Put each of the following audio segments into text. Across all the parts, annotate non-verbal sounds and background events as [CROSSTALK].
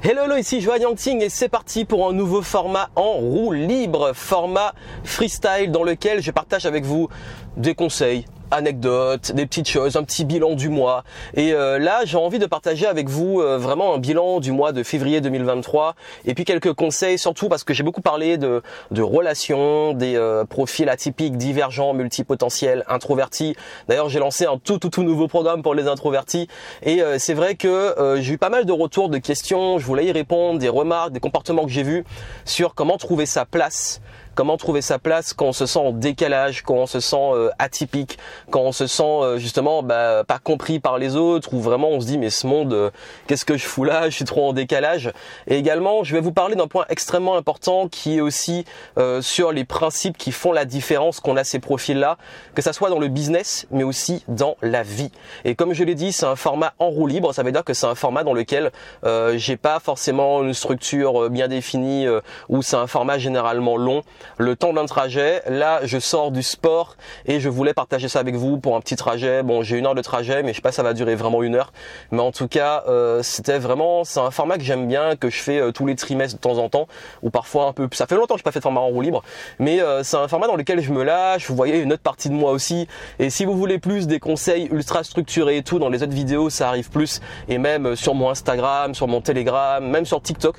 Hello, hello, ici Joanne Yangting et c'est parti pour un nouveau format en roue libre, format freestyle dans lequel je partage avec vous des conseils, anecdotes, des petites choses, un petit bilan du mois. Et euh, là, j'ai envie de partager avec vous euh, vraiment un bilan du mois de février 2023 et puis quelques conseils, surtout parce que j'ai beaucoup parlé de, de relations, des euh, profils atypiques, divergents, multipotentiels, introvertis. D'ailleurs, j'ai lancé un tout tout tout nouveau programme pour les introvertis et c'est vrai que j'ai eu pas mal de retours, de questions. Je voulais y répondre, des remarques, des comportements que j'ai vus sur comment trouver sa place comment trouver sa place quand on se sent en décalage, quand on se sent euh, atypique, quand on se sent euh, justement bah, pas compris par les autres, ou vraiment on se dit mais ce monde, euh, qu'est-ce que je fous là? Je suis trop en décalage. Et également, je vais vous parler d'un point extrêmement important qui est aussi sur les principes qui font la différence qu'on a ces profils-là, que ça soit dans le business, mais aussi dans la vie. Et comme je l'ai dit, c'est un format en roue libre. Ça veut dire que c'est un format dans lequel j'ai pas forcément une structure bien définie, ou c'est un format généralement long le temps d'un trajet. Là, je sors du sport et je voulais partager ça avec vous pour un petit trajet. Bon, j'ai une heure de trajet, mais je sais pas ça va durer vraiment une heure. Mais en tout cas, euh, c'était vraiment, c'est un format que j'aime bien, que je fais euh, tous les trimestres de temps en temps, ou parfois un peu. Ça fait longtemps que je pas fait de format en roue libre, mais euh, c'est un format dans lequel je me lâche. Vous voyez une autre partie de moi aussi. Et si vous voulez plus des conseils ultra structurés et tout, dans les autres vidéos, ça arrive plus. Et même sur mon Instagram, sur mon Telegram, même sur TikTok.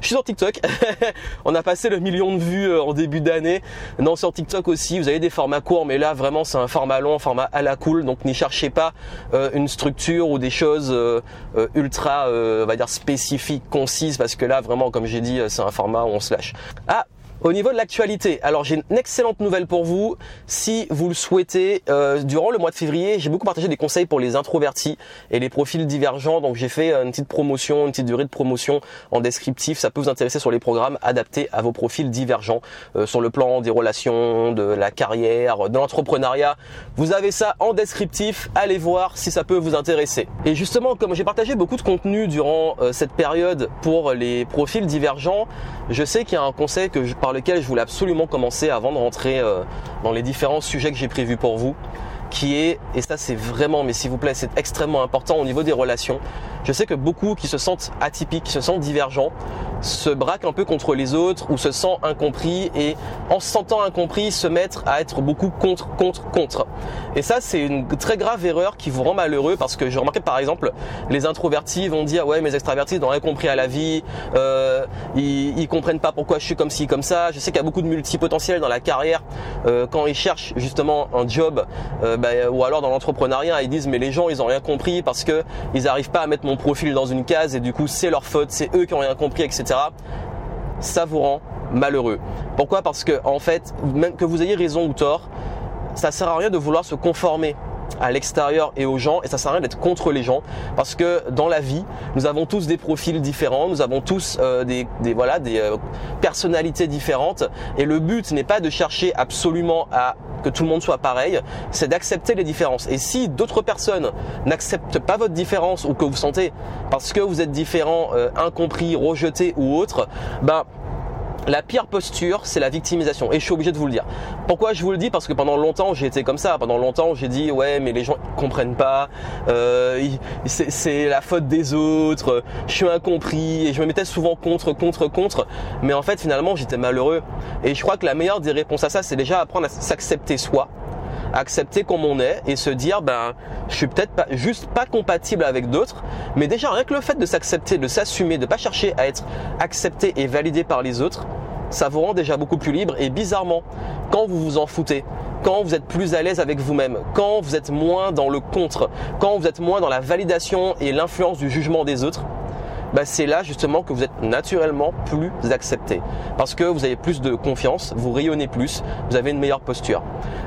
Je suis sur TikTok. [LAUGHS] On a passé le million de vues en début d'année. Non, sur TikTok aussi, vous avez des formats courts, mais là vraiment c'est un format long, format à la cool. Donc n'y cherchez pas euh, une structure ou des choses euh, euh, ultra, on va dire spécifiques, concises, parce que là vraiment, comme j'ai dit, c'est un format où on se lâche. Ah, au niveau de l'actualité, alors j'ai une excellente nouvelle pour vous. Si vous le souhaitez, euh, durant le mois de février, j'ai beaucoup partagé des conseils pour les introvertis et les profils divergents. Donc j'ai fait une petite promotion, une petite durée de promotion en descriptif. Ça peut vous intéresser sur les programmes adaptés à vos profils divergents euh, sur le plan des relations, de la carrière, de l'entrepreneuriat. Vous avez ça en descriptif. Allez voir si ça peut vous intéresser. Et justement, comme j'ai partagé beaucoup de contenu durant euh, cette période pour les profils divergents, je sais qu'il y a un conseil que je parle lequel je voulais absolument commencer avant de rentrer euh, dans les différents sujets que j'ai prévus pour vous qui est, et ça c'est vraiment, mais s'il vous plaît, c'est extrêmement important au niveau des relations. Je sais que beaucoup qui se sentent atypiques, qui se sentent divergents, se braquent un peu contre les autres ou se sentent incompris et en se sentant incompris se mettre à être beaucoup contre, contre, contre. Et ça c'est une très grave erreur qui vous rend malheureux parce que je remarquais par exemple les introvertis vont dire ouais mes extravertis n'ont rien compris à la vie, euh, ils, ils comprennent pas pourquoi je suis comme ci comme ça. Je sais qu'il y a beaucoup de multipotentiels dans la carrière euh, quand ils cherchent justement un job. Euh, bah, ou alors dans l'entrepreneuriat, ils disent mais les gens ils ont rien compris parce que ils n'arrivent pas à mettre mon profil dans une case et du coup c'est leur faute, c'est eux qui ont rien compris, etc. Ça vous rend malheureux. Pourquoi? Parce que en fait, même que vous ayez raison ou tort, ça sert à rien de vouloir se conformer à l'extérieur et aux gens et ça sert à rien d'être contre les gens parce que dans la vie nous avons tous des profils différents nous avons tous euh, des, voilà des euh, personnalités différentes et le but n'est pas de chercher absolument à que tout le monde soit pareil c'est d'accepter les différences. Et si d'autres personnes n'acceptent pas votre différence ou que vous sentez parce que vous êtes différent euh, incompris rejeté ou autre ben la pire posture, c'est la victimisation. Et je suis obligé de vous le dire. Pourquoi je vous le dis? Parce que pendant longtemps, j'ai été comme ça. Pendant longtemps, j'ai dit ouais, mais les gens comprennent pas. Euh, c'est la faute des autres. Je suis incompris. Et je me mettais souvent contre, contre, contre. Mais en fait, finalement, j'étais malheureux. Et je crois que la meilleure des réponses à ça, c'est déjà apprendre à s'accepter soi accepter comme on est et se dire ben je suis peut-être pas juste pas compatible avec d'autres, mais déjà rien que le fait de s'accepter, de s'assumer, de pas chercher à être accepté et validé par les autres, ça vous rend déjà beaucoup plus libre. Et bizarrement, quand vous vous en foutez, quand vous êtes plus à l'aise avec vous-même, quand vous êtes moins dans le contre, quand vous êtes moins dans la validation et l'influence du jugement des autres, bah, c'est là justement que vous êtes naturellement plus accepté. Parce que vous avez plus de confiance, vous rayonnez plus, vous avez une meilleure posture.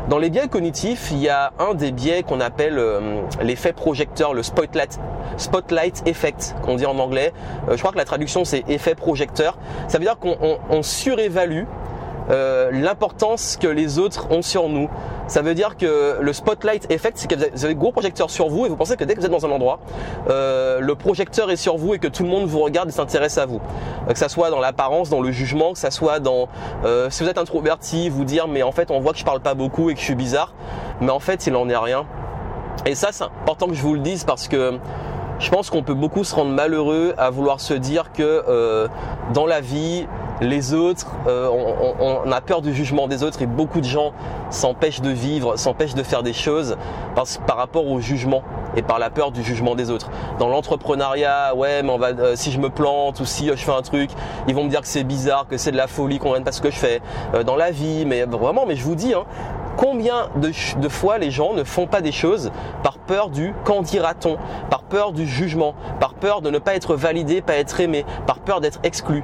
Dans les biais cognitifs, il y a un des biais qu'on appelle euh, l'effet projecteur, le spotlight, spotlight effect, qu'on dit en anglais. Euh, je crois que la traduction c'est effet projecteur. Ça veut dire qu'on surévalue euh, l'importance que les autres ont sur nous. Ça veut dire que le spotlight effect, c'est que vous avez un gros projecteur sur vous et vous pensez que dès que vous êtes dans un endroit, euh, le projecteur est sur vous et que tout le monde vous regarde et s'intéresse à vous. Euh, que ça soit dans l'apparence, dans le jugement, que ça soit dans si vous êtes introverti, vous dire mais en fait on voit que je parle pas beaucoup et que je suis bizarre, mais en fait il en est rien. Et ça c'est important que je vous le dise parce que Je pense qu'on peut beaucoup se rendre malheureux à vouloir se dire que euh, dans la vie, les autres, euh, on, a peur du jugement des autres et beaucoup de gens s'empêchent de vivre, s'empêchent de faire des choses par rapport au jugement et par la peur du jugement des autres. Dans l'entrepreneuriat, ouais, mais on va, euh, si je me plante ou si je fais un truc, ils vont me dire que c'est bizarre, que c'est de la folie, qu'on n'aime pas ce que je fais. dans la vie, mais vraiment, mais je vous dis, hein, Combien de, fois les gens ne font pas des choses par peur du qu'en dira-t-on, par peur du jugement, par peur de ne pas être validé, pas être aimé, par peur d'être exclu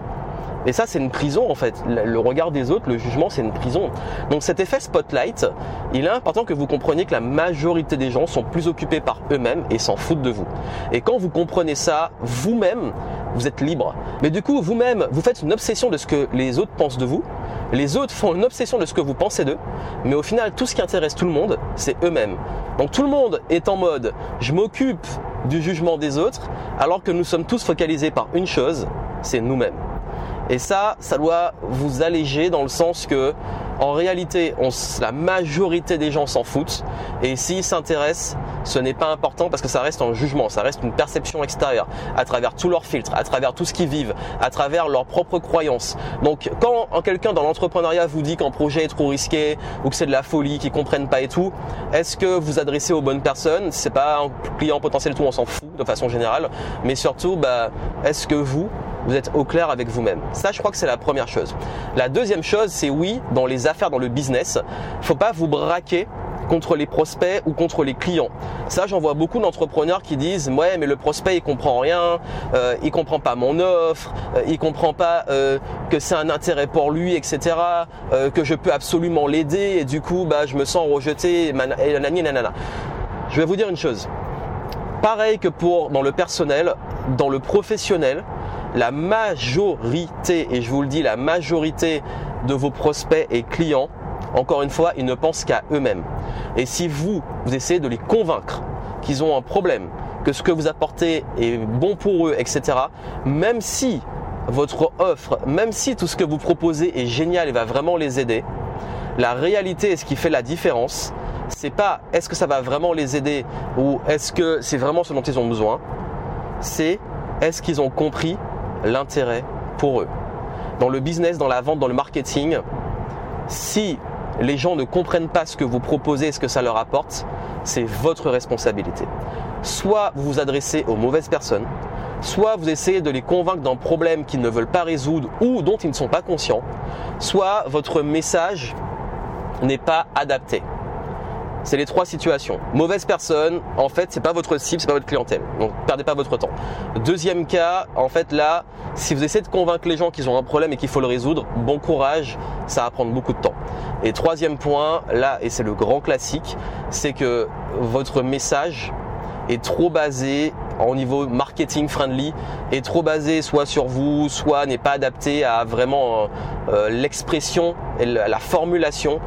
et ça, c'est une prison en fait. Le regard des autres, le jugement, c'est une prison. Donc cet effet spotlight, il est important que vous compreniez que la majorité des gens sont plus occupés par eux-mêmes et s'en foutent de vous. Et quand vous comprenez ça, vous-même, vous êtes libre. Mais du coup, vous-même, vous faites une obsession de ce que les autres pensent de vous. Les autres font une obsession de ce que vous pensez d'eux, mais au final, tout ce qui intéresse tout le monde, c'est eux-mêmes. Donc tout le monde est en mode je m'occupe du jugement des autres, alors que nous sommes tous focalisés par une chose, c'est nous-mêmes. Et ça, ça doit vous alléger dans le sens que, en réalité, la majorité des gens s'en foutent. Et s'ils s'intéressent, ce n'est pas important parce que ça reste un jugement, ça reste une perception extérieure, à travers tous leurs filtres, à travers tout ce qu'ils vivent, à travers leurs propres croyances. Donc, quand quelqu'un dans l'entrepreneuriat vous dit qu'un projet est trop risqué ou que c'est de la folie, qu'ils comprennent pas et tout, est-ce que vous adressez aux bonnes personnes? C'est pas un client potentiel, tout on s'en fout de façon générale, mais surtout, bah, est-ce que vous vous êtes au clair avec vous-même. Ça, je crois que c'est la première chose. La deuxième chose, c'est oui, dans les affaires, dans le business, faut pas vous braquer contre les prospects ou contre les clients. Ça, j'en vois beaucoup d'entrepreneurs qui disent ouais, mais le prospect il comprend rien, euh, il comprend pas mon offre, euh, il comprend pas euh, que c'est un intérêt pour lui, etc. Euh, que je peux absolument l'aider et du coup, bah, je me sens rejeté et nanana. Je vais vous dire une chose. Pareil que pour dans le personnel, dans le professionnel, la majorité, et je vous le dis, la majorité de vos prospects et clients, encore une fois, ils ne pensent qu'à eux-mêmes. Et si vous, vous essayez de les convaincre qu'ils ont un problème, que ce que vous apportez est bon pour eux, etc., même si votre offre, même si tout ce que vous proposez est génial et va vraiment les aider, la réalité et ce qui fait la différence, c'est pas est-ce que ça va vraiment les aider ou est-ce que c'est vraiment ce dont ils ont besoin, c'est est-ce qu'ils ont compris l'intérêt pour eux. Dans le business, dans la vente, dans le marketing, si les gens ne comprennent pas ce que vous proposez et ce que ça leur apporte, c'est votre responsabilité. Soit vous vous adressez aux mauvaises personnes, soit vous essayez de les convaincre d'un problème qu'ils ne veulent pas résoudre ou dont ils ne sont pas conscients, soit votre message n'est pas adapté. C'est les trois situations. Mauvaise personne, en fait, c'est pas votre cible, c'est pas votre clientèle. Donc, perdez pas votre temps. Deuxième cas, en fait, là, si vous essayez de convaincre les gens qu'ils ont un problème et qu'il faut le résoudre, bon courage, ça va prendre beaucoup de temps. Et troisième point, là, et c'est le grand classique, c'est que votre message est trop basé au niveau marketing friendly est trop basé soit sur vous, soit n'est pas adapté à vraiment euh, l'expression et la formulation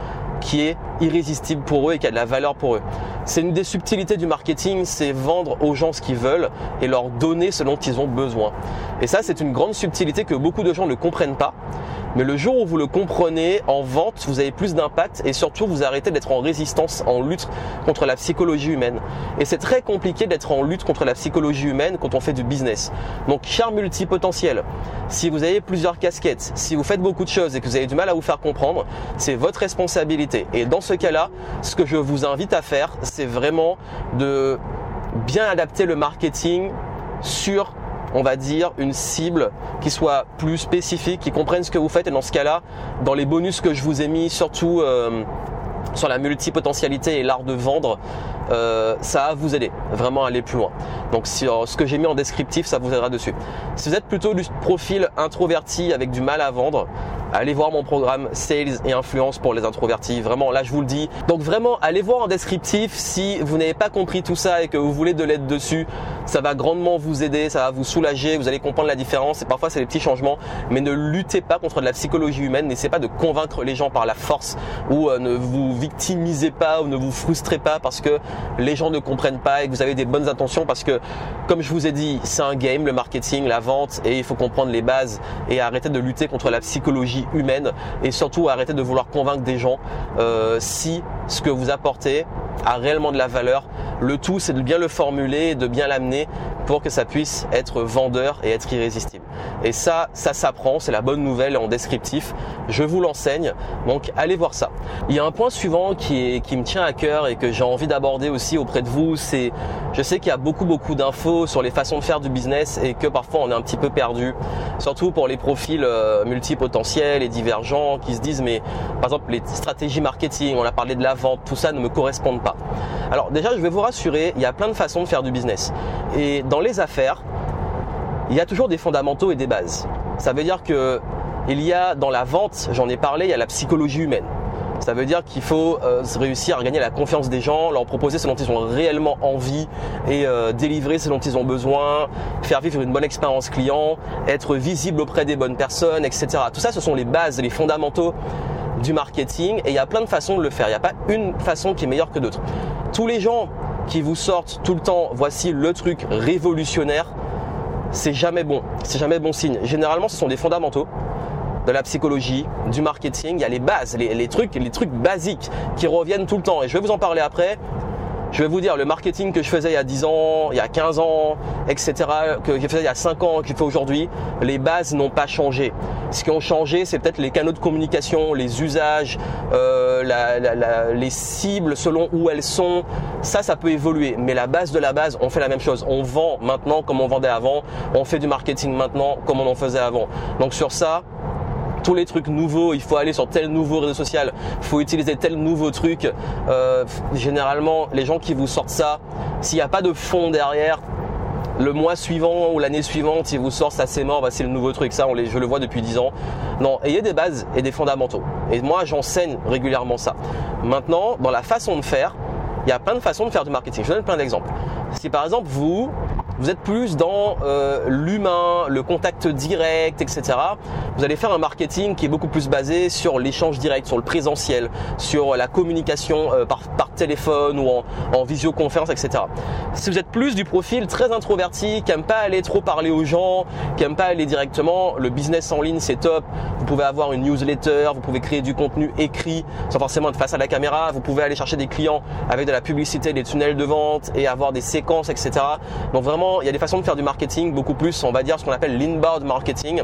qui est irrésistible pour eux et qui a de la valeur pour eux. C'est une des subtilités du marketing, c'est vendre aux gens ce qu'ils veulent et leur donner ce dont ils ont besoin. Et ça, c'est une grande subtilité que beaucoup de gens ne comprennent pas. Mais le jour où vous le comprenez, en vente, vous avez plus d'impact et surtout vous arrêtez d'être en résistance, en lutte contre la psychologie humaine. Et c'est très compliqué d'être en lutte contre la psychologie humaine quand on fait du business. Donc, cher multipotentiel, si vous avez plusieurs casquettes, si vous faites beaucoup de choses et que vous avez du mal à vous faire comprendre, c'est votre responsabilité. Et dans ce cas-là, ce que je vous invite à faire, c'est vraiment de bien adapter le marketing sur on va dire, une cible qui soit plus spécifique, qui comprenne ce que vous faites. Et dans ce cas-là, dans les bonus que je vous ai mis, surtout euh, sur la multipotentialité et l'art de vendre, euh, ça va vous aider vraiment à aller plus loin. Donc sur ce que j'ai mis en descriptif, ça vous aidera dessus. Si vous êtes plutôt du profil introverti avec du mal à vendre, allez voir mon programme Sales et Influence pour les introvertis. Vraiment, là, je vous le dis. Donc vraiment, allez voir en descriptif si vous n'avez pas compris tout ça et que vous voulez de l'aide dessus. Ça va grandement vous aider, ça va vous soulager, vous allez comprendre la différence. Et parfois, c'est des petits changements. Mais ne luttez pas contre de la psychologie humaine. N'essayez pas de convaincre les gens par la force ou euh, ne vous victimisez pas ou ne vous frustrez pas parce que les gens ne comprennent pas et que vous avez des bonnes intentions parce que, comme je vous ai dit, c'est un game, le marketing, la vente et il faut comprendre les bases et arrêter de lutter contre la psychologie humaine et surtout arrêter de vouloir convaincre des gens euh, si ce que vous apportez a réellement de la valeur. Le tout, c'est de bien le formuler, de bien l'amener pour que ça puisse être vendeur et être irrésistible. Et ça, ça s'apprend, c'est la bonne nouvelle en descriptif. Je vous l'enseigne, donc allez voir ça. Il y a un point suivant qui, qui me tient à cœur et que j'ai envie d'aborder aussi auprès de vous, c'est, je sais qu'il y a beaucoup beaucoup d'infos sur les façons de faire du business et que parfois on est un petit peu perdu, surtout pour les profils euh, et divergents qui se disent mais par exemple les stratégies marketing, on a parlé de la vente, tout ça ne me correspondent pas. Alors déjà, je vais vous rassurer, il y a plein de façons de faire du business. Et dans les affaires, il y a toujours des fondamentaux et des bases. Ça veut dire que il y a dans la vente, j'en ai parlé, il y a la psychologie humaine. Ça veut dire qu'il faut euh, réussir à gagner la confiance des gens, leur proposer ce dont ils ont réellement envie et euh, délivrer ce dont ils ont besoin, faire vivre une bonne expérience client, être visible auprès des bonnes personnes, etc. Tout ça, ce sont les bases, les fondamentaux du marketing et il y a plein de façons de le faire. Il n'y a pas une façon qui est meilleure que d'autres. Tous les gens qui vous sortent tout le temps, voici le truc révolutionnaire, c'est jamais bon. C'est jamais bon signe. Généralement, ce sont des fondamentaux de la psychologie, du marketing. Il y a les bases, les, trucs, les trucs basiques qui reviennent tout le temps. Et je vais vous en parler après. Je vais vous dire, le marketing que je faisais il y a 10 ans, il y a 15 ans, etc., que je faisais il y a 5 ans, que je fais aujourd'hui, les bases n'ont pas changé. Ce qui ont changé, c'est peut-être les canaux de communication, les usages, euh, les cibles selon où elles sont. Ça, ça peut évoluer. Mais la base de la base, on fait la même chose. On vend maintenant comme on vendait avant. On fait du marketing maintenant comme on en faisait avant. Donc sur ça, tous les trucs nouveaux, il faut aller sur tel nouveau réseau social, il faut utiliser tel nouveau truc. Euh, généralement, les gens qui vous sortent ça, s'il n'y a pas de fond derrière, le mois suivant ou l'année suivante, ils vous sortent ça c'est mort, bah, c'est le nouveau truc, ça je le vois depuis 10 ans. Non, ayez des bases et des fondamentaux. Et moi j'enseigne régulièrement ça. Maintenant, dans la façon de faire, il y a plein de façons de faire du marketing. Je vous donne plein d'exemples. Si par exemple vous, vous êtes plus dans euh, l'humain, le contact direct, etc. Vous allez faire un marketing qui est beaucoup plus basé sur l'échange direct, sur le présentiel, sur la communication euh, par, par, téléphone ou en, en, visioconférence, etc. Si vous êtes plus du profil très introverti, qui aime pas aller trop parler aux gens, qui aime pas aller directement, le business en ligne c'est top. Vous pouvez avoir une newsletter, vous pouvez créer du contenu écrit sans forcément être face à la caméra. Vous pouvez aller chercher des clients avec de la publicité, des tunnels de vente et avoir des séquences, etc. Donc vraiment il y a des façons de faire du marketing beaucoup plus, on va dire ce qu'on appelle l'inbound marketing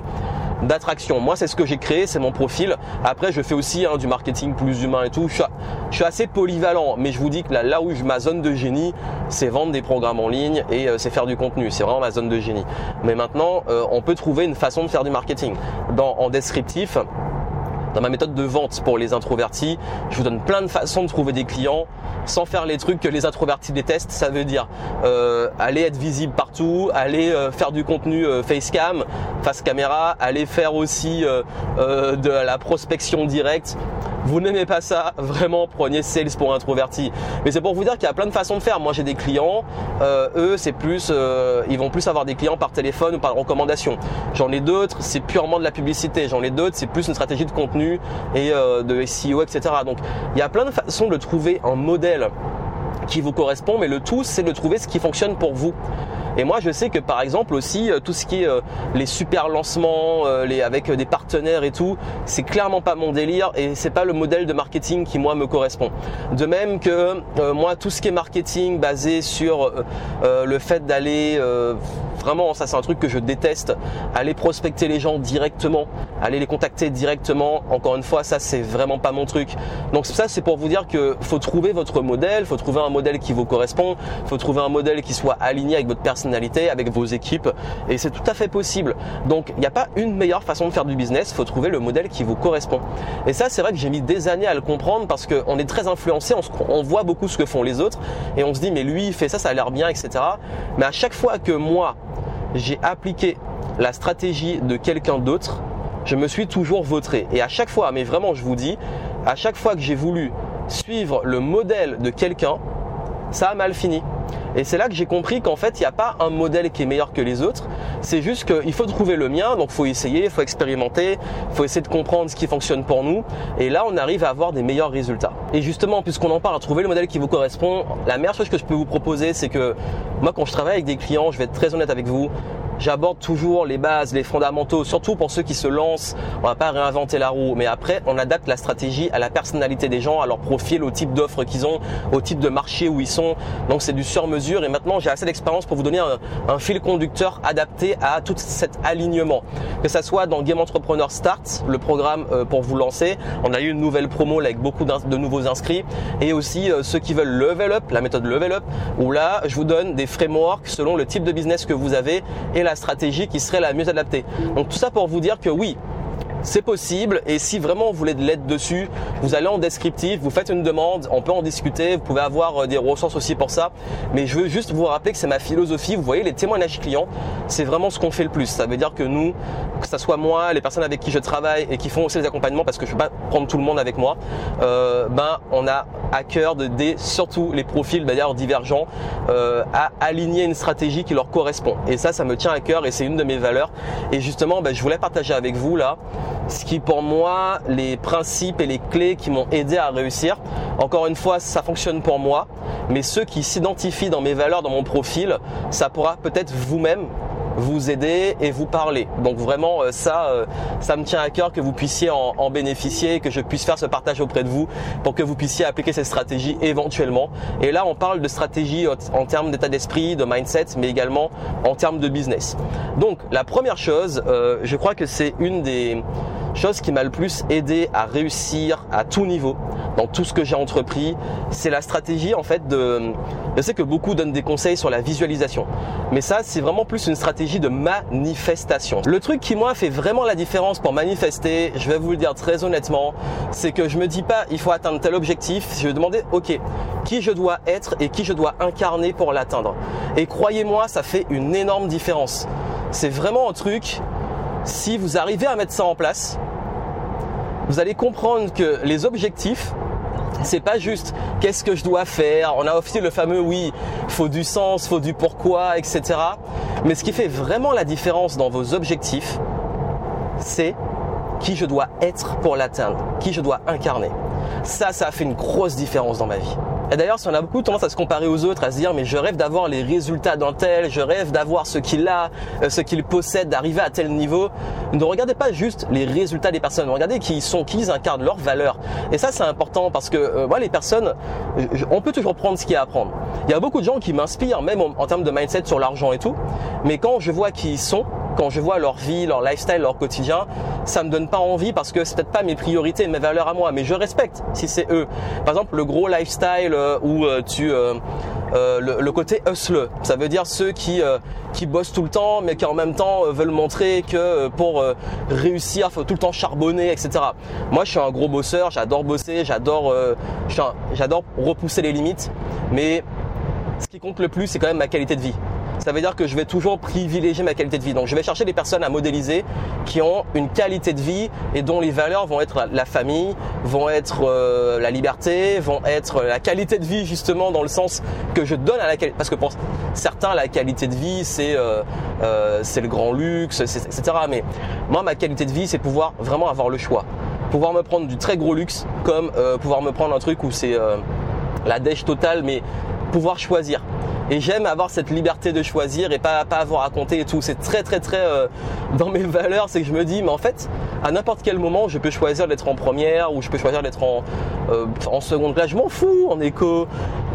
d'attraction. Moi, c'est ce que j'ai créé, c'est mon profil. Après, je fais aussi hein, du marketing plus humain et tout. Je suis, assez polyvalent, mais je vous dis que là, là où je, ma zone de génie, c'est vendre des programmes en ligne et euh, c'est faire du contenu. C'est vraiment ma zone de génie. Mais maintenant, euh, on peut trouver une façon de faire du marketing. Dans, en descriptif, dans ma méthode de vente pour les introvertis, je vous donne plein de façons de trouver des clients sans faire les trucs que les introvertis détestent. Ça veut dire euh, aller être visible partout, aller euh, faire du contenu euh, facecam, face caméra, aller faire aussi euh, de la prospection directe. Vous n'aimez pas ça, [LAUGHS] vraiment prenez sales pour introvertis. Mais c'est pour vous dire qu'il y a plein de façons de faire. Moi j'ai des clients, eux c'est plus, ils vont plus avoir des clients par téléphone ou par recommandation. J'en ai d'autres, c'est purement de la publicité. J'en ai d'autres, c'est plus une stratégie de contenu et de SEO, etc. Donc il y a plein de façons de trouver un modèle qui vous correspond, mais le tout c'est de trouver ce qui fonctionne pour vous. Et moi, je sais que par exemple aussi, tout ce qui est euh, les super lancements, euh, les, avec des partenaires et tout, c'est clairement pas mon délire et c'est pas le modèle de marketing qui moi me correspond. De même que euh, moi, tout ce qui est marketing basé sur le fait d'aller vraiment, ça c'est un truc que je déteste, aller prospecter les gens directement, aller les contacter directement. Encore une fois, ça c'est vraiment pas mon truc. Donc ça c'est pour vous dire que faut trouver votre modèle, faut trouver un modèle qui vous correspond, faut trouver un modèle qui soit aligné avec votre personnalité, avec vos équipes, et c'est tout à fait possible. Donc il n'y a pas une meilleure façon de faire du business, faut trouver le modèle qui vous correspond. Et ça c'est vrai que j'ai mis des années à le comprendre parce qu'on est très influencé, on, on voit beaucoup ce que font les autres, et on se dit mais lui il fait ça, ça a l'air bien, etc. Mais à chaque fois que moi j'ai appliqué la stratégie de quelqu'un d'autre, je me suis toujours vautré. Et à chaque fois, mais vraiment je vous dis, à chaque fois que j'ai voulu suivre le modèle de quelqu'un, ça a mal fini. Et c'est là que j'ai compris qu'en fait, il n'y a pas un modèle qui est meilleur que les autres. C'est juste qu'il faut trouver le mien, donc il faut essayer, il faut expérimenter, il faut essayer de comprendre ce qui fonctionne pour nous. Et là, on arrive à avoir des meilleurs résultats. Et justement, puisqu'on en parle, à trouver le modèle qui vous correspond, la meilleure chose que je peux vous proposer, c'est que moi, quand je travaille avec des clients, je vais être très honnête avec vous, j'aborde toujours les bases, les fondamentaux, surtout pour ceux qui se lancent. On va pas réinventer la roue, mais après, on adapte la stratégie à la personnalité des gens, à leur profil, au type d'offres qu'ils ont, au type de marché où ils sont. Donc c'est du sur-mesure. Et maintenant, j'ai assez d'expérience pour vous donner un, fil conducteur adapté à tout cet alignement. Que ça soit dans Game Entrepreneur Start, le programme euh, pour vous lancer. On a eu une nouvelle promo avec beaucoup de nouveaux inscrits. Et aussi euh, ceux qui veulent level up, la méthode level up, où là, je vous donne des frameworks selon le type de business que vous avez et la stratégie qui serait la mieux adaptée. Donc tout ça pour vous dire que oui, c'est possible et si vraiment vous voulez de l'aide dessus, vous allez en descriptif, vous faites une demande, on peut en discuter, vous pouvez avoir euh, des ressources aussi pour ça. Mais je veux juste vous rappeler que c'est ma philosophie. Vous voyez, les témoignages clients, c'est vraiment ce qu'on fait le plus. Ça veut dire que nous, que ce soit moi, les personnes avec qui je travaille et qui font aussi les accompagnements, parce que je ne peux pas prendre tout le monde avec moi, euh, ben on a à cœur de des surtout les profils d'ailleurs divergents euh, à aligner une stratégie qui leur correspond. Et ça, ça me tient à cœur et c'est une de mes valeurs. Et justement, ben, je voulais partager avec vous là ce qui pour moi les principes et les clés qui m'ont aidé à réussir. Encore une fois, ça fonctionne pour moi, mais ceux qui s'identifient dans mes valeurs, dans mon profil, ça pourra peut-être vous-même vous aider et vous parler. Donc vraiment euh, ça, euh, ça me tient à cœur que vous puissiez en, bénéficier, que je puisse faire ce partage auprès de vous pour que vous puissiez appliquer ces stratégies éventuellement. Et là, on parle de stratégie en termes d'état d'esprit, de mindset, mais également en termes de business. Donc la première chose, euh, je crois que c'est une des chose qui m'a le plus aidé à réussir à tout niveau dans tout ce que j'ai entrepris, c'est la stratégie en fait de. Je sais que beaucoup donnent des conseils sur la visualisation, mais ça c'est vraiment plus une stratégie de manifestation. Le truc qui moi fait vraiment la différence pour manifester, je vais vous le dire très honnêtement, c'est que je me dis pas il faut atteindre tel objectif, je vais demander ok qui je dois être et qui je dois incarner pour l'atteindre. Et croyez-moi, ça fait une énorme différence. C'est vraiment un truc si vous arrivez à mettre ça en place, vous allez comprendre que les objectifs, c'est pas juste qu'est-ce que je dois faire. On a aussi le fameux oui, faut du sens, faut du pourquoi, etc. Mais ce qui fait vraiment la différence dans vos objectifs, c'est qui je dois être pour l'atteindre, qui je dois incarner. Ça, ça a fait une grosse différence dans ma vie. Et d'ailleurs, si on a beaucoup tendance à se comparer aux autres, à se dire mais je rêve d'avoir les résultats d'un tel, je rêve d'avoir ce qu'il a, euh, ce qu'il possède, d'arriver à tel niveau, ne regardez pas juste les résultats des personnes, regardez qui ils sont, qui ils incarnent, leurs valeurs. Et ça, c'est important parce que euh, moi, les personnes, on peut toujours prendre ce qu'il y a à prendre. Il y a beaucoup de gens qui m'inspirent, même en, en termes de mindset sur l'argent et tout, mais quand je vois qui ils sont, quand je vois leur vie, leur lifestyle, leur quotidien, ça me donne pas envie parce que c'est peut-être pas mes priorités, mes valeurs à moi, mais je respecte si c'est eux. Par exemple, le gros lifestyle euh, où euh, tu euh, le, côté hustle, ça veut dire ceux qui bossent tout le temps, mais qui en même temps veulent montrer que pour réussir, faut tout le temps charbonner, etc. Moi, je suis un gros bosseur, j'adore bosser, j'adore repousser les limites, mais ce qui compte le plus, c'est quand même ma qualité de vie ça veut dire que je vais toujours privilégier ma qualité de vie. Donc je vais chercher des personnes à modéliser qui ont une qualité de vie et dont les valeurs vont être la famille, vont être euh, la liberté, vont être la qualité de vie justement dans le sens que je donne à la qualité. Parce que pour certains, la qualité de vie, c'est euh, euh, le grand luxe, etc. Mais moi, ma qualité de vie, c'est pouvoir vraiment avoir le choix. Pouvoir me prendre du très gros luxe comme pouvoir me prendre un truc où c'est la dèche totale, mais pouvoir choisir. Et j'aime avoir cette liberté de choisir et pas, pas avoir à compter et tout. C'est très très très euh, dans mes [LAUGHS] valeurs, c'est que je me dis, mais en fait, à n'importe quel moment, je peux choisir d'être en première ou je peux choisir d'être en, euh, en seconde classe. Je m'en fous en écho.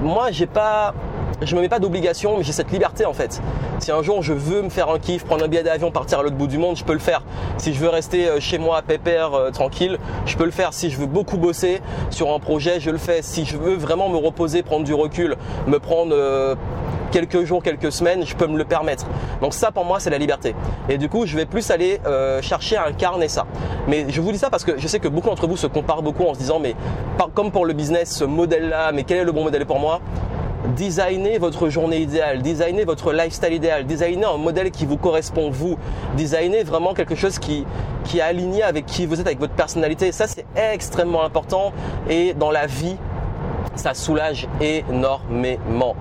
Moi, j'ai pas, je me mets pas d'obligation, mais j'ai cette liberté en fait. Si un jour je veux me faire un kiff, prendre un billet d'avion, partir à l'autre bout du monde, je peux le faire. Si je veux rester euh, chez moi, pépère, tranquille, je peux le faire. Si je veux beaucoup bosser sur un projet, je le fais. Si je veux vraiment me reposer, prendre du recul, me prendre quelques jours, quelques semaines, je peux me le permettre. Donc ça pour moi c'est la liberté. Et du coup je vais plus aller euh, chercher à incarner ça. Mais je vous dis ça parce que je sais que beaucoup d'entre vous se comparent beaucoup en se disant mais comme pour le business, ce modèle-là, mais quel est le bon modèle pour moi? Designez votre journée idéale, designez votre lifestyle idéal, designez un modèle qui vous correspond vous, designez vraiment quelque chose qui, qui est aligné avec qui vous êtes, avec votre personnalité. Ça c'est extrêmement important et dans la vie, ça soulage énormément.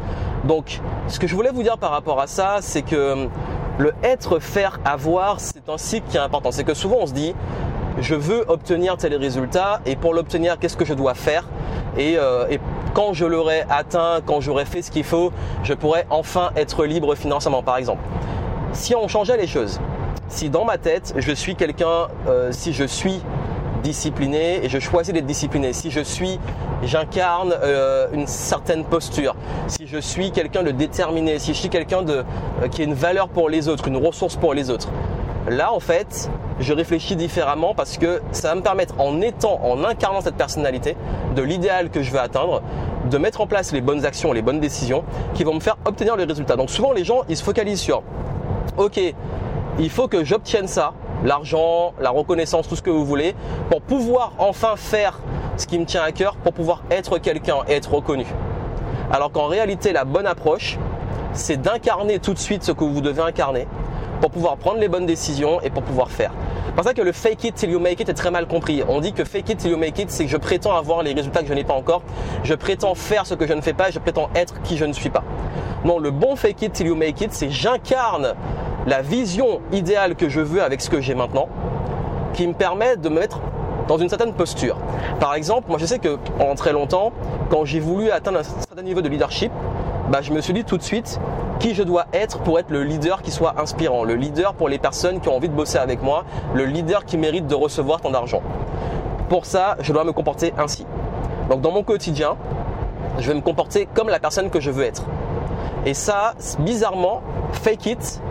Donc, ce que je voulais vous dire par rapport à ça, c'est que euh, le être, faire, avoir, c'est un cycle qui est important. C'est que souvent on se dit, je veux obtenir tel résultat et pour l'obtenir, qu'est-ce que je dois faire? Et, euh, quand je l'aurai atteint, quand j'aurai fait ce qu'il faut, je pourrai enfin être libre financièrement, par exemple. si on changeait les choses, si dans ma tête, je suis quelqu'un, euh, si je suis discipliné et je choisis d'être discipliné, si je suis, j'incarne euh, une certaine posture, si je suis quelqu'un de déterminé, si je suis quelqu'un euh, qui a une valeur pour les autres, une ressource pour les autres. Là, en fait, je réfléchis différemment parce que ça va me permettre, en étant, en incarnant cette personnalité, de l'idéal que je veux atteindre, de mettre en place les bonnes actions, les bonnes décisions qui vont me faire obtenir les résultats. Donc souvent, les gens, ils se focalisent sur, ok, il faut que j'obtienne ça, l'argent, la reconnaissance, tout ce que vous voulez, pour pouvoir enfin faire ce qui me tient à cœur, pour pouvoir être quelqu'un être reconnu. Alors qu'en réalité, la bonne approche, c'est d'incarner tout de suite ce que vous devez incarner pour pouvoir prendre les bonnes décisions et pour pouvoir faire. C'est pour ça que le fake it till you make it est très mal compris. On dit que fake it till you make it, c'est que je prétends avoir les résultats que je n'ai pas encore, je prétends faire ce que je ne fais pas, je prétends être qui je ne suis pas. Non, le bon fake it till you make it, c'est j'incarne la vision idéale que je veux avec ce que j'ai maintenant, qui me permet de me mettre dans une certaine posture. Par exemple, moi je sais que en très longtemps, quand j'ai voulu atteindre un certain niveau de leadership, bah, je me suis dit tout de suite qui je dois être pour être le leader qui soit inspirant, le leader pour les personnes qui ont envie de bosser avec moi, le leader qui mérite de recevoir tant d'argent. Pour ça, je dois me comporter ainsi. Donc dans mon quotidien, je vais me comporter comme la personne que je veux être. Et ça, bizarrement, fake it,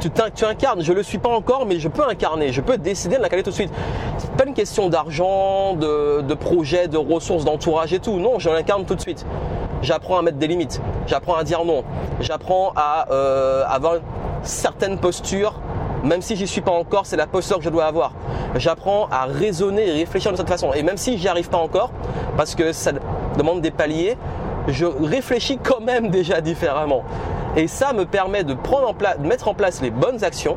tu, incarnes, je le suis pas encore, mais je peux incarner, je peux décider de l'incarner tout de suite. C'est pas une question d'argent, de, projet, de ressources, d'entourage et tout. Non, je l'incarne tout de suite. J'apprends à mettre des limites, j'apprends à dire non, j'apprends à euh, avoir certaines postures même si j'y suis pas encore, c'est la posture que je dois avoir. J'apprends à raisonner et réfléchir de cette façon. Et même si j'y arrive pas encore, parce que ça demande des paliers, je réfléchis quand même déjà différemment. Et ça me permet de, prendre en de mettre en place les bonnes actions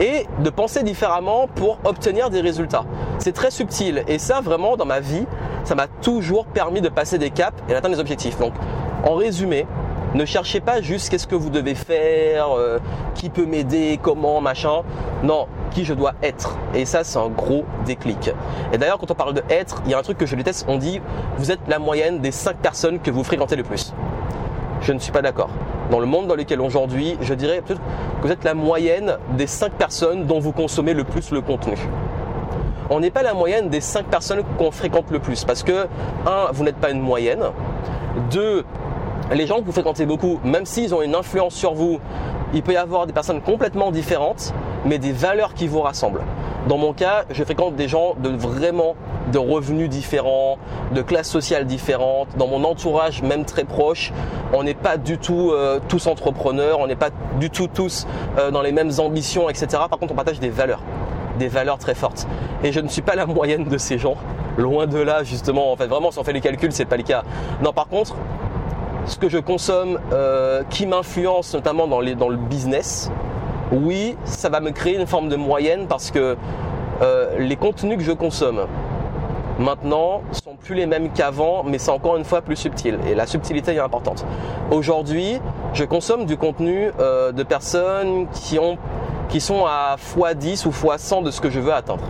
et de penser différemment pour obtenir des résultats. C'est très subtil et ça vraiment dans ma vie, ça m'a toujours permis de passer des caps et d'atteindre des objectifs. Donc en résumé, ne cherchez pas juste qu'est-ce que vous devez faire, euh, qui peut m'aider, comment, machin. Non, qui je dois être. Et ça, c'est un gros déclic. Et d'ailleurs, quand on parle de être, il y a un truc que je déteste, on dit, vous êtes la moyenne des 5 personnes que vous fréquentez le plus je ne suis pas d'accord. Dans le monde dans lequel aujourd'hui, je dirais peut-être que vous êtes la moyenne des 5 personnes dont vous consommez le plus le contenu. On n'est pas la moyenne des 5 personnes qu'on fréquente le plus parce que, un, vous n'êtes pas une moyenne. Deux, les gens que vous fréquentez beaucoup, même s'ils ont une influence sur vous, il peut y avoir des personnes complètement différentes, mais des valeurs qui vous rassemblent. Dans mon cas, je fréquente des gens de vraiment de revenus différents, de classes sociales différentes. Dans mon entourage, même très proche, on n'est pas du tout euh, tous entrepreneurs, on n'est pas du tout tous euh, dans les mêmes ambitions, etc. Par contre, on partage des valeurs, des valeurs très fortes. Et je ne suis pas la [LAUGHS] moyenne de ces gens. Loin de là, justement. En fait, vraiment, si on fait les calculs, c'est pas le cas. Non, par contre, ce que je consomme, euh, qui m'influence notamment dans, le business, oui, ça va me créer une forme de moyenne parce que euh, les contenus que je consomme maintenant sont plus les mêmes qu'avant, mais c'est encore une fois plus subtil. Et la subtilité est importante. Aujourd'hui, je consomme du contenu euh, de personnes qui, qui sont à x10 ou x100 de ce que je veux atteindre.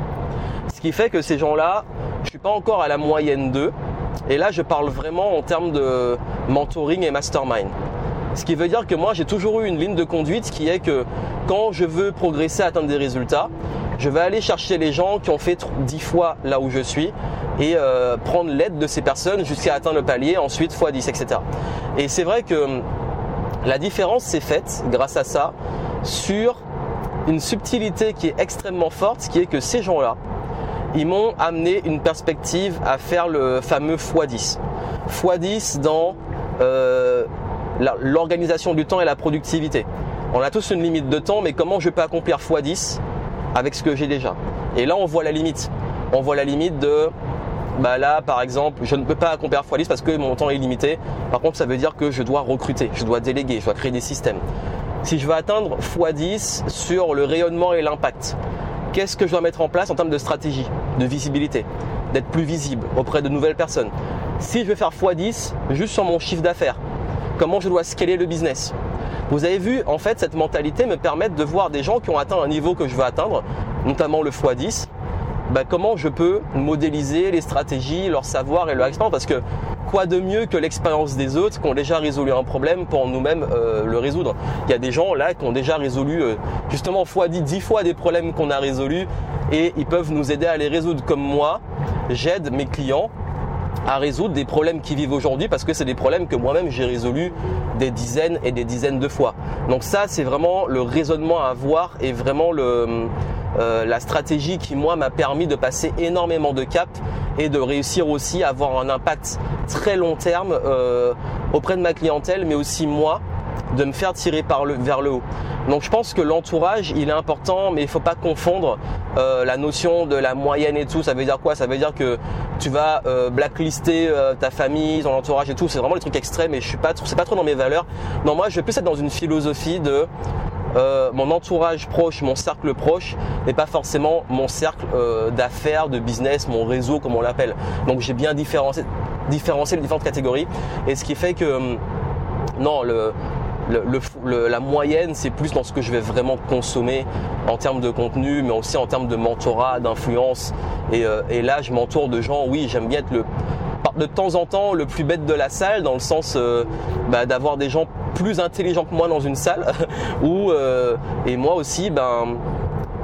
Ce qui fait que ces gens-là, je suis pas encore à la moyenne d'eux. Et là, je parle vraiment en termes de mentoring et mastermind. Ce qui veut dire que moi, j'ai toujours eu une ligne de conduite qui est que quand je veux progresser, atteindre des résultats, je vais aller chercher les gens qui ont fait 10 fois là où je suis et euh, prendre l'aide de ces personnes jusqu'à atteindre le palier, ensuite x 10, etc. Et c'est vrai que hum, la différence s'est faite grâce à ça sur une subtilité qui est extrêmement forte, qui est que ces gens-là, ils m'ont amené une perspective à faire le fameux x10. x10 dans euh, l'organisation du temps et la productivité. On a tous une limite de temps, mais comment je peux accomplir x10 avec ce que j'ai déjà? Et là, on voit la limite. On voit la limite de, bah là, par exemple, je ne peux pas accomplir x10 parce que mon temps est limité. Par contre, ça veut dire que je dois recruter, je dois déléguer, je dois créer des systèmes. Si je veux atteindre x10 sur le rayonnement et l'impact, qu'est-ce que je dois mettre en place en termes de stratégie, de visibilité, d'être plus visible auprès de nouvelles personnes? Si je veux faire x10 juste sur mon chiffre d'affaires, comment je dois scaler le business. Vous avez vu, en fait, cette mentalité me permet de voir des gens qui ont atteint un niveau que je veux atteindre, notamment le x10, bah, comment je peux modéliser les stratégies, leur savoir et leur expérience? Parce que quoi de mieux que l'expérience des autres qui ont déjà résolu un problème pour nous-mêmes euh, le résoudre? Il y a des gens là qui ont déjà résolu euh, justement fois 10, 10 fois des problèmes qu'on a résolus et ils peuvent nous aider à les résoudre comme moi. J'aide mes clients à résoudre des problèmes qui vivent aujourd'hui parce que c'est des problèmes que moi-même j'ai résolus des dizaines et des dizaines de fois. Donc ça c'est vraiment le raisonnement à avoir et vraiment le, euh, la stratégie qui moi m'a permis de passer énormément de caps et de réussir aussi à avoir un impact très long terme euh, auprès de ma clientèle mais aussi moi de me faire tirer par le, vers le haut. Donc je pense que l'entourage, il est important, mais il faut pas confondre euh, la notion de la moyenne et tout. Ça veut dire quoi? Ça veut dire que tu vas euh, blacklister euh, ta famille, ton entourage et tout. C'est vraiment des trucs extrêmes et je suis pas, c'est pas trop dans mes valeurs. Non, moi, je vais plus être dans une philosophie de mon entourage proche, mon cercle proche, et pas forcément mon cercle d'affaires, de business, mon réseau, comme on l'appelle. Donc j'ai bien différencié, différencié les différentes catégories, et ce qui fait que hum, non, le, la moyenne, c'est plus dans ce que je vais vraiment consommer en termes de contenu, mais aussi en termes de mentorat, d'influence. Et, euh, là, je m'entoure de gens, oui, j'aime bien être le, de temps en temps le plus bête de la salle, dans le sens euh, bah, d'avoir des gens plus intelligents que moi dans une salle, [LAUGHS] ou euh, et moi aussi, ben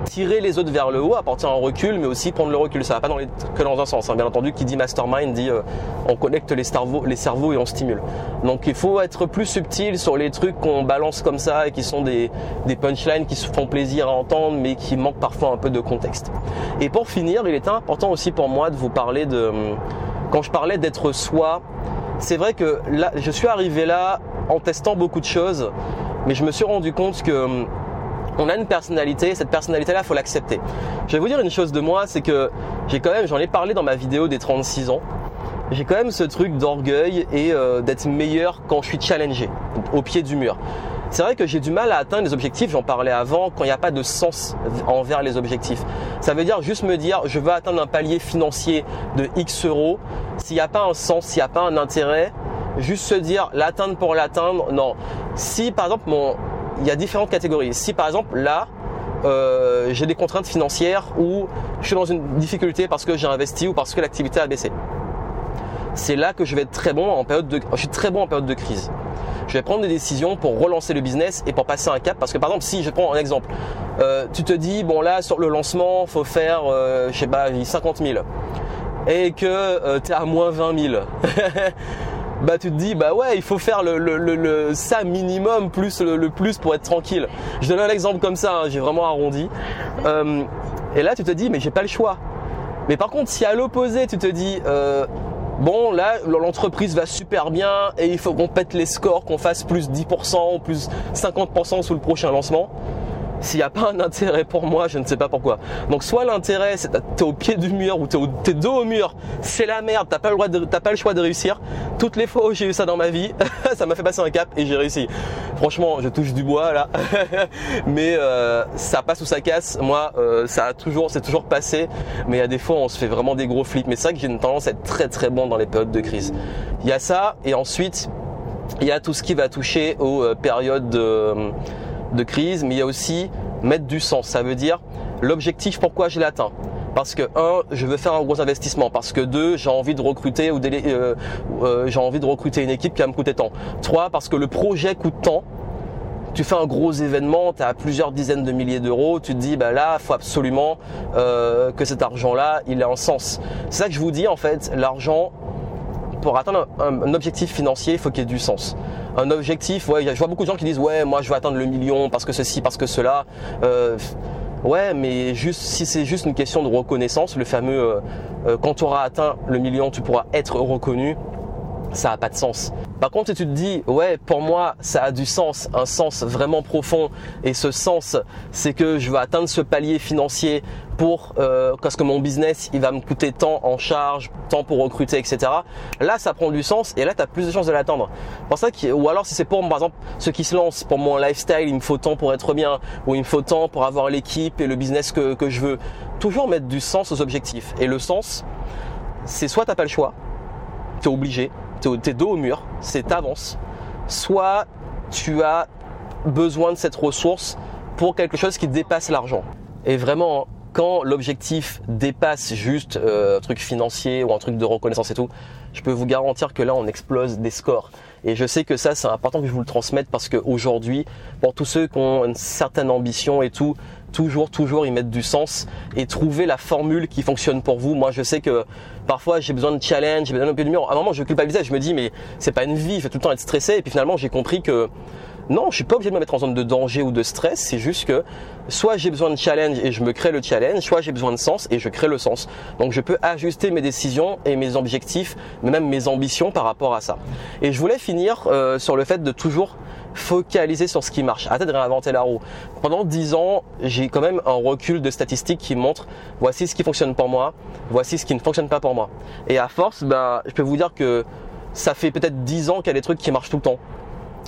tirer les autres vers le haut, apporter un recul, mais aussi prendre le recul. Ça va pas dans les, que dans un sens. Hein. Bien entendu, qui dit mastermind dit euh, on connecte les cerveaux, et on stimule. Donc il faut être plus subtil sur les trucs qu'on balance comme ça et qui sont des, des punchlines qui se font plaisir à entendre, mais qui manquent parfois un peu de contexte. Et pour finir, il est important aussi pour moi de vous parler de quand je parlais d'être soi. C'est vrai que là, je suis arrivé là en testant beaucoup de choses, mais je me suis rendu compte que on a une personnalité, cette personnalité-là, faut l'accepter. Je vais vous dire une chose de moi, c'est que j'ai quand même, j'en ai parlé dans ma vidéo des 36 ans, j'ai quand même ce truc d'orgueil et euh, d'être meilleur quand je suis challengé, au pied du mur. C'est vrai que j'ai du mal à atteindre les objectifs, j'en parlais avant, quand il n'y a pas de sens envers les objectifs. Ça veut dire juste me dire, je veux atteindre un palier financier de X euros. S'il n'y a pas un sens, s'il n'y a pas un intérêt, juste se dire l'atteindre pour l'atteindre, non. Si par exemple mon, il y a différentes catégories. Si par exemple là, euh, j'ai des contraintes financières ou je suis dans une difficulté parce que j'ai investi ou parce que l'activité a baissé. C'est là que je vais être très bon en période de, je suis très bon en période de crise. Je vais prendre des décisions pour relancer le business et pour passer un cap. Parce que par exemple, si je prends un exemple, euh, tu te dis bon là sur le lancement, faut faire, euh, je sais pas, 50 000 et que tu es à moins 20 000. [LAUGHS] bah tu te dis bah ouais il faut faire le, le, le, ça minimum plus le, plus pour être tranquille. Je donne un exemple comme ça, hein, j'ai vraiment arrondi. Euh, et là tu te dis mais j'ai pas le choix. Mais par contre si à l'opposé tu te dis euh, bon là l'entreprise va super bien et il faut qu'on pète les scores, qu'on fasse plus 10% ou plus 50% sous le prochain lancement s'il n'y a pas un intérêt pour moi, je ne sais pas pourquoi. Donc soit l'intérêt, c'est t'es au pied du mur ou t'es, es dos au mur, c'est la merde, t'as pas le droit pas le choix de réussir. Toutes les fois où j'ai eu ça dans ma vie, [LAUGHS] ça m'a fait passer un cap et j'ai réussi. Franchement, je touche du bois là, [LAUGHS] mais euh, ça passe ou ça casse. Moi, euh, ça a toujours, c'est toujours passé, mais il y a des fois on se fait vraiment des gros flips. Mais c'est vrai que j'ai une tendance à être très très bon dans les périodes de crise. Il y a ça et ensuite il y a tout ce qui va toucher aux euh, périodes de de crise, mais il y a aussi mettre du sens. Ça veut dire l'objectif, pourquoi je l'atteins parce que un, je veux faire un gros investissement. Parce que deux, j'ai envie de recruter ou euh, euh, j'ai envie de recruter une équipe qui va me coûter tant. Trois, parce que le projet coûte tant. Tu fais un gros événement, tu as plusieurs dizaines de milliers d'euros, tu te dis bah là, faut absolument euh, que cet argent-là, il ait un sens. C'est ça que je vous dis en fait, l'argent, pour atteindre un, objectif financier, il faut qu'il y ait du sens. Un objectif, ouais, je vois beaucoup de gens qui disent ouais, moi je veux atteindre le million parce que ceci, parce que cela. Euh, ouais, mais si c'est juste une question de reconnaissance, le fameux euh, euh, quand tu auras atteint le million, tu pourras être reconnu ça n'a pas de sens. Par contre, si tu te dis, ouais, pour moi, ça a du sens, un sens vraiment profond, et ce sens, c'est que je veux atteindre ce palier financier pour euh, parce que mon business, il va me coûter tant en charge, tant pour recruter, etc. Là, ça prend du sens, et là, tu as plus de chances de l'atteindre. Pour ça, ou alors si c'est pour, par exemple, ceux qui se lancent, pour mon lifestyle, il me faut tant pour être bien, ou il me faut tant pour avoir l'équipe et le business que, que je veux. Toujours mettre du sens aux objectifs. Et le sens, c'est soit t'as pas le choix, tu es obligé, t'es dos au mur, c'est t'avances, soit tu as besoin de cette ressource pour quelque chose qui dépasse l'argent. Et vraiment, quand l'objectif dépasse juste euh, un truc financier ou un truc de reconnaissance et tout, je peux vous garantir que là on explose des scores. Et je sais que ça c'est important que je vous le transmette parce qu'aujourd'hui, pour tous ceux qui ont une certaine ambition et tout, toujours, toujours y mettre du sens et trouver la formule qui fonctionne pour vous. Moi je sais que parfois j'ai besoin de challenge, j'ai besoin d'un peu de mur. À un moment je culpabilisais, je me dis mais c'est pas une vie, je vais tout le temps être stressé. Et puis finalement j'ai compris que non, je suis pas obligé de me mettre en zone de danger ou de stress. C'est juste que soit j'ai besoin de challenge et je me crée le challenge, soit j'ai besoin de sens et je crée le sens. Donc je peux ajuster mes décisions et mes objectifs, mais même mes ambitions par rapport à ça. Et je voulais finir euh, sur le fait de toujours focaliser sur ce qui marche. Arrêtez de réinventer la roue. Pendant 10 ans, j'ai quand même un recul de statistiques qui montre voici ce qui fonctionne pour moi, voici ce qui ne fonctionne pas pour moi. Et à force, bah, je peux vous dire que ça fait peut-être 10 ans qu'il y a des trucs qui marchent tout le temps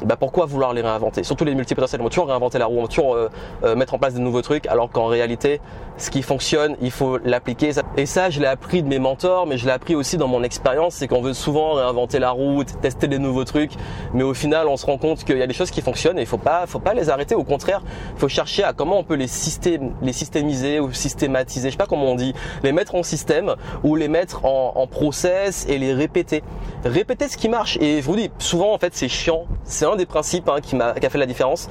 bah pourquoi vouloir les réinventer? Surtout les multipotentiels, on va toujours réinventer la roue, on va toujours euh, euh, mettre en place de nouveaux trucs, alors qu'en réalité, ce qui fonctionne, il faut l'appliquer. Et ça, je l'ai appris de mes mentors, mais je l'ai appris aussi dans mon expérience, c'est qu'on veut souvent réinventer la roue, tester des nouveaux trucs, mais au final, on se rend compte qu'il y a des choses qui fonctionnent et il faut pas, faut pas les arrêter. Au contraire, il faut chercher à comment on peut les, systém les systémiser ou systématiser, je sais pas comment on dit, les mettre en système ou les mettre en, process et les répéter. Répéter ce qui marche. Et je vous dis, souvent en fait, c'est chiant, un des principes hein, qui, a, fait la différence.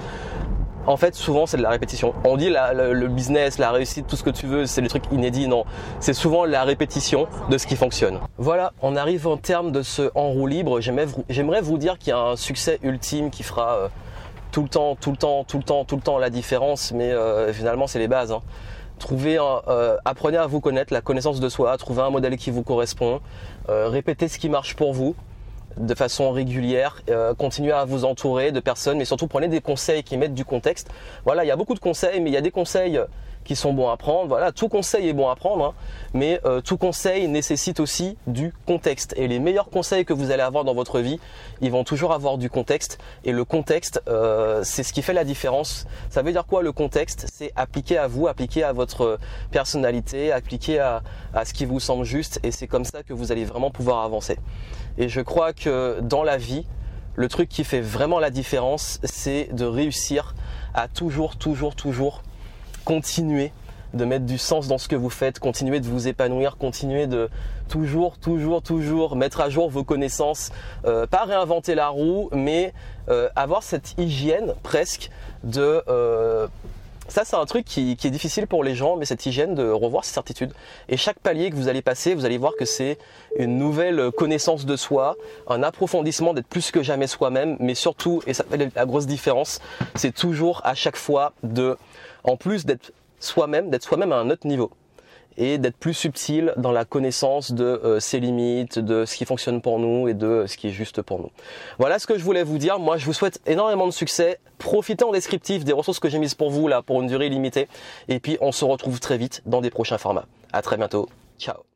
En fait, souvent, c'est de la répétition. On dit le business, la réussite, tout ce que tu veux, c'est des trucs inédits. Non, c'est souvent la répétition de ce qui fonctionne. Voilà, on arrive en terme de ce en roue libre. J'aimerais vous dire qu'il y a un succès ultime qui fera euh, tout le temps, tout le temps, tout le temps, tout le temps la différence. Mais euh, finalement, c'est les bases. Hein. Trouvez euh, apprenez à vous connaître, la connaissance de soi, trouvez un modèle qui vous correspond, répétez ce qui marche pour vous, de façon régulière, euh, continuez à vous entourer de personnes, mais surtout prenez des conseils qui mettent du contexte. Voilà, il y a beaucoup de conseils, mais il y a des conseils qui sont bons à prendre. Voilà, tout conseil est bon à prendre, hein. mais euh, tout conseil nécessite aussi du contexte. Et les meilleurs conseils que vous allez avoir dans votre vie, ils vont toujours avoir du contexte. Et le contexte, euh, c'est ce qui fait la différence. Ça veut dire quoi le contexte? C'est appliqué à vous, appliqué à votre personnalité, appliqué à, à ce qui vous semble juste. Et c'est comme ça que vous allez vraiment pouvoir avancer. Et je crois que dans la vie, le truc qui fait vraiment la différence, c'est de réussir à toujours, toujours, toujours continuer de mettre du sens dans ce que vous faites, continuer de vous épanouir, continuer de toujours, toujours, toujours mettre à jour vos connaissances, euh, pas réinventer la roue, mais euh, avoir cette hygiène presque de euh, ça, c'est un truc qui, est difficile pour les gens, mais cette hygiène de revoir ses certitudes. Et chaque palier que vous allez passer, vous allez voir que c'est une nouvelle connaissance de soi, un approfondissement d'être plus que jamais soi-même, mais surtout, et ça fait la grosse différence, c'est toujours à chaque fois de, en plus d'être soi-même, d'être soi-même à un autre niveau et d'être plus subtil dans la connaissance de euh, ses limites, de ce qui fonctionne pour nous et de ce qui est juste pour nous. Voilà ce que je voulais vous dire. Moi, je vous souhaite énormément de succès. Profitez en descriptif des ressources que j'ai mises pour vous là pour une durée limitée. Et puis, on se retrouve très vite dans des prochains formats. À très bientôt. Ciao.